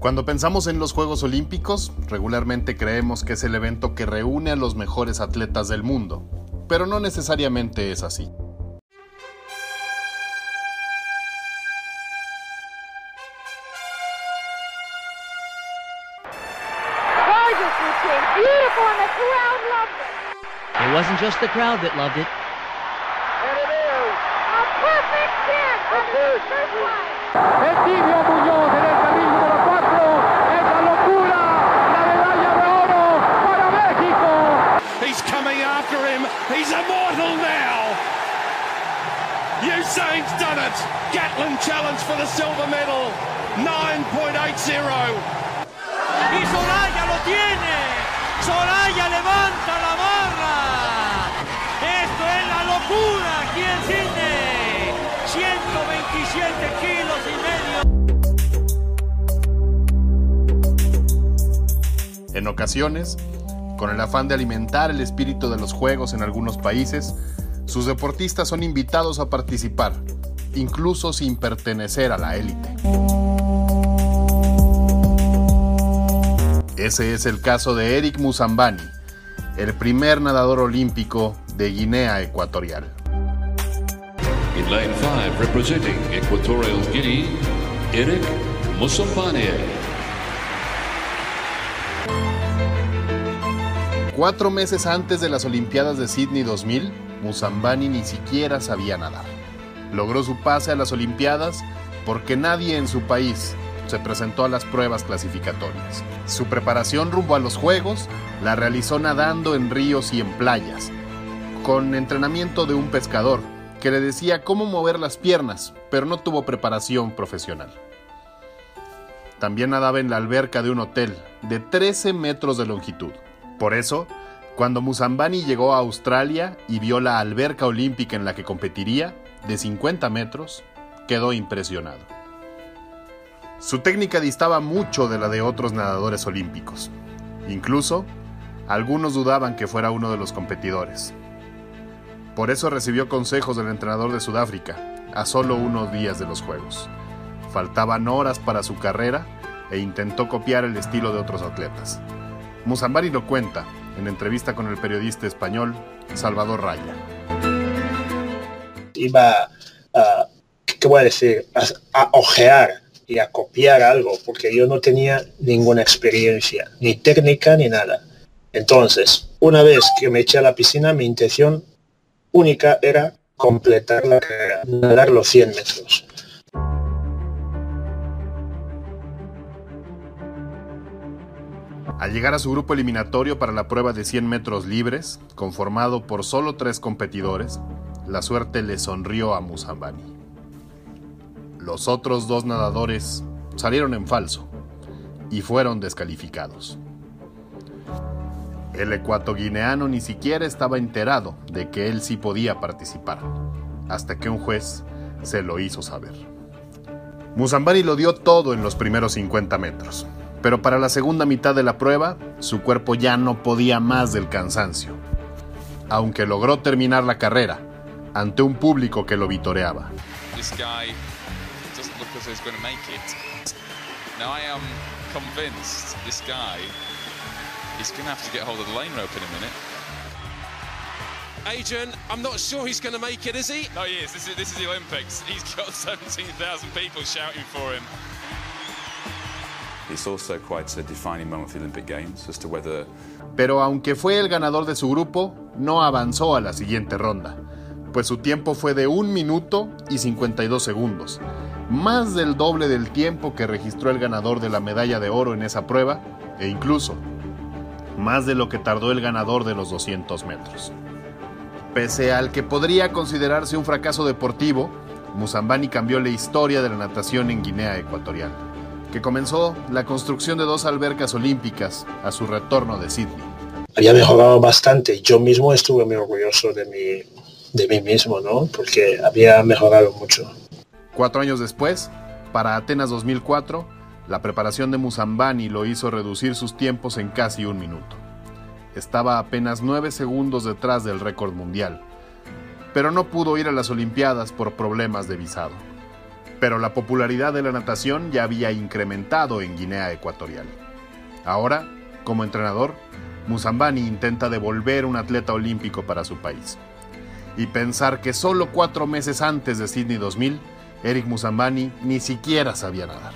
Cuando pensamos en los Juegos Olímpicos, regularmente creemos que es el evento que reúne a los mejores atletas del mundo, pero no necesariamente es así. It wasn't just the crowd that loved it. El tibio Muñoz en el carril número 4. Es la locura. La medalla de oro para México. He's coming after him. He's immortal now. Usain's done it. Gatlin challenge for the silver medal. 9.80. Y Soraya lo tiene. Soraya levanta la barra. Esto es la locura aquí en Sydney. 127 kilos y medio. En ocasiones, con el afán de alimentar el espíritu de los Juegos en algunos países, sus deportistas son invitados a participar, incluso sin pertenecer a la élite. Ese es el caso de Eric Musambani, el primer nadador olímpico de Guinea Ecuatorial. In lane 5, representing Equatorial Guinea, Eric Musambani. Cuatro meses antes de las Olimpiadas de Sydney 2000, Musambani ni siquiera sabía nadar. Logró su pase a las Olimpiadas porque nadie en su país se presentó a las pruebas clasificatorias. Su preparación rumbo a los Juegos la realizó nadando en ríos y en playas, con entrenamiento de un pescador que le decía cómo mover las piernas, pero no tuvo preparación profesional. También nadaba en la alberca de un hotel de 13 metros de longitud. Por eso, cuando Musambani llegó a Australia y vio la alberca olímpica en la que competiría, de 50 metros, quedó impresionado. Su técnica distaba mucho de la de otros nadadores olímpicos. Incluso, algunos dudaban que fuera uno de los competidores. Por eso recibió consejos del entrenador de Sudáfrica, a solo unos días de los Juegos. Faltaban horas para su carrera e intentó copiar el estilo de otros atletas. Musambani lo cuenta en entrevista con el periodista español Salvador Raya. Iba a, ¿qué voy a decir? A, ojear y a copiar algo, porque yo no tenía ninguna experiencia, ni técnica ni nada. Entonces, una vez que me eché a la piscina, mi intención única era completar la carrera, nadar los 100 metros. Al llegar a su grupo eliminatorio para la prueba de 100 metros libres, conformado por solo tres competidores, la suerte le sonrió a Musambani. Los otros dos nadadores salieron en falso y fueron descalificados. El ecuatoguineano ni siquiera estaba enterado de que él sí podía participar, hasta que un juez se lo hizo saber. Musambani lo dio todo en los primeros 50 metros, pero para la segunda mitad de la prueba, su cuerpo ya no podía más del cansancio, aunque logró terminar la carrera ante un público que lo vitoreaba. This guy doesn't look as he's going to make it. Now I am convinced this guy is going to have to get hold of the lane rope in a minute. Adrian, I'm not sure he's going to make it, is he? No, he is. This is this is the Olympics. He's got 17,000 people shouting for him. Pero aunque fue el ganador de su grupo, no avanzó a la siguiente ronda, pues su tiempo fue de 1 minuto y 52 segundos, más del doble del tiempo que registró el ganador de la medalla de oro en esa prueba, e incluso más de lo que tardó el ganador de los 200 metros. Pese al que podría considerarse un fracaso deportivo, Musambani cambió la historia de la natación en Guinea Ecuatorial, que comenzó la construcción de dos albercas olímpicas a su retorno de Sydney. Había mejorado bastante. Yo mismo estuve muy orgulloso de mí, de mí mismo, ¿no? Porque había mejorado mucho. Cuatro años después, para Atenas 2004, la preparación de Musambani lo hizo reducir sus tiempos en casi un minuto. Estaba apenas nueve segundos detrás del récord mundial, pero no pudo ir a las Olimpiadas por problemas de visado. Pero la popularidad de la natación ya había incrementado en Guinea Ecuatorial. Ahora, como entrenador, Musambani intenta devolver un atleta olímpico para su país. Y pensar que solo cuatro meses antes de Sydney 2000, Eric Musambani ni siquiera sabía nadar.